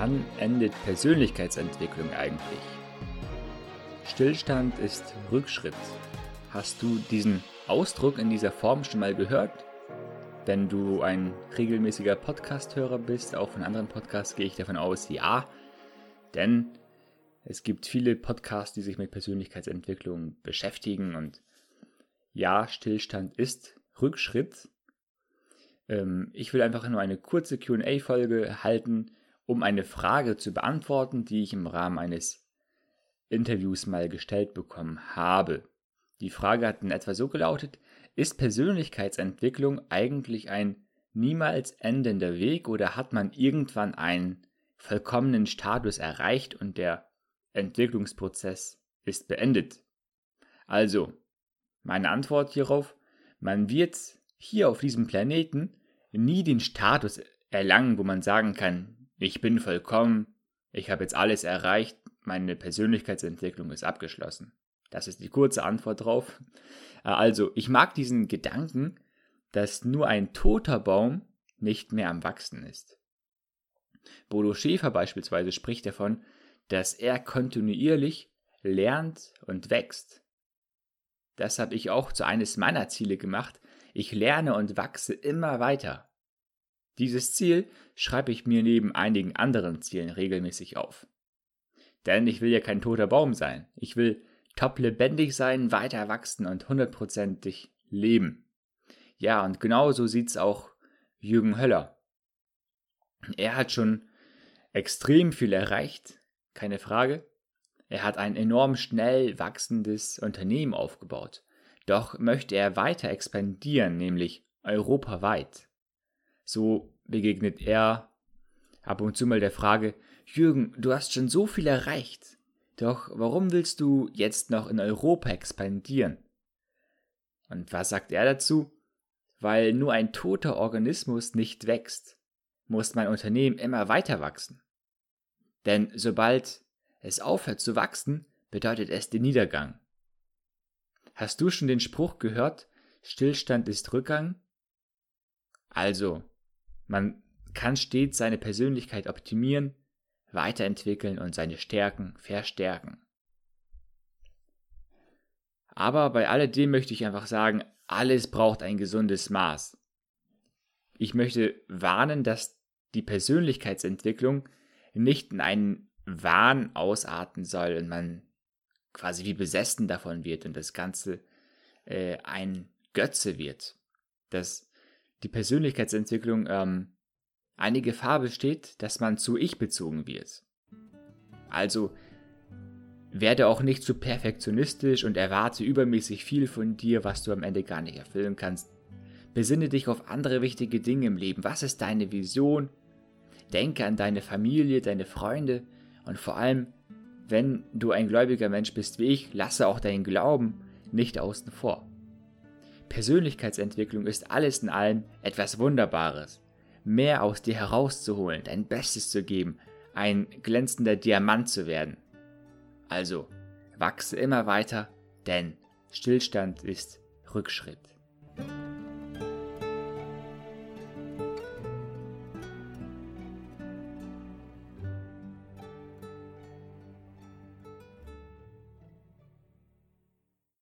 Wann endet Persönlichkeitsentwicklung eigentlich? Stillstand ist Rückschritt. Hast du diesen Ausdruck in dieser Form schon mal gehört? Wenn du ein regelmäßiger Podcast-Hörer bist, auch von anderen Podcasts, gehe ich davon aus, ja. Denn es gibt viele Podcasts, die sich mit Persönlichkeitsentwicklung beschäftigen und ja, Stillstand ist Rückschritt. Ähm, ich will einfach nur eine kurze QA-Folge halten, um eine Frage zu beantworten, die ich im Rahmen eines Interviews mal gestellt bekommen habe. Die Frage hat in etwa so gelautet, ist Persönlichkeitsentwicklung eigentlich ein niemals endender Weg oder hat man irgendwann einen vollkommenen Status erreicht und der Entwicklungsprozess ist beendet? Also, meine Antwort hierauf, man wird hier auf diesem Planeten nie den Status erlangen, wo man sagen kann, ich bin vollkommen, ich habe jetzt alles erreicht, meine Persönlichkeitsentwicklung ist abgeschlossen. Das ist die kurze Antwort drauf. Äh, also, ich mag diesen Gedanken, dass nur ein toter Baum nicht mehr am Wachsen ist. Bodo Schäfer beispielsweise spricht davon, dass er kontinuierlich lernt und wächst. Das habe ich auch zu eines meiner Ziele gemacht. Ich lerne und wachse immer weiter. Dieses Ziel schreibe ich mir neben einigen anderen Zielen regelmäßig auf. Denn ich will ja kein toter Baum sein. Ich will top lebendig sein, weiter wachsen und hundertprozentig leben. Ja, und genau so sieht's auch Jürgen Höller. Er hat schon extrem viel erreicht, keine Frage. Er hat ein enorm schnell wachsendes Unternehmen aufgebaut. Doch möchte er weiter expandieren, nämlich europaweit. So begegnet er ab und zu mal der Frage, Jürgen, du hast schon so viel erreicht, doch warum willst du jetzt noch in Europa expandieren? Und was sagt er dazu? Weil nur ein toter Organismus nicht wächst, muss mein Unternehmen immer weiter wachsen. Denn sobald es aufhört zu wachsen, bedeutet es den Niedergang. Hast du schon den Spruch gehört, Stillstand ist Rückgang? Also, man kann stets seine Persönlichkeit optimieren, weiterentwickeln und seine Stärken verstärken. Aber bei alledem möchte ich einfach sagen, alles braucht ein gesundes Maß. Ich möchte warnen, dass die Persönlichkeitsentwicklung nicht in einen Wahn ausarten soll und man quasi wie besessen davon wird und das Ganze äh, ein Götze wird. Das die Persönlichkeitsentwicklung ähm, eine Gefahr besteht, dass man zu ich bezogen wird. Also werde auch nicht zu perfektionistisch und erwarte übermäßig viel von dir, was du am Ende gar nicht erfüllen kannst. Besinne dich auf andere wichtige Dinge im Leben. Was ist deine Vision? Denke an deine Familie, deine Freunde und vor allem, wenn du ein gläubiger Mensch bist wie ich, lasse auch deinen Glauben nicht außen vor. Persönlichkeitsentwicklung ist alles in allem etwas Wunderbares. Mehr aus dir herauszuholen, dein Bestes zu geben, ein glänzender Diamant zu werden. Also, wachse immer weiter, denn Stillstand ist Rückschritt.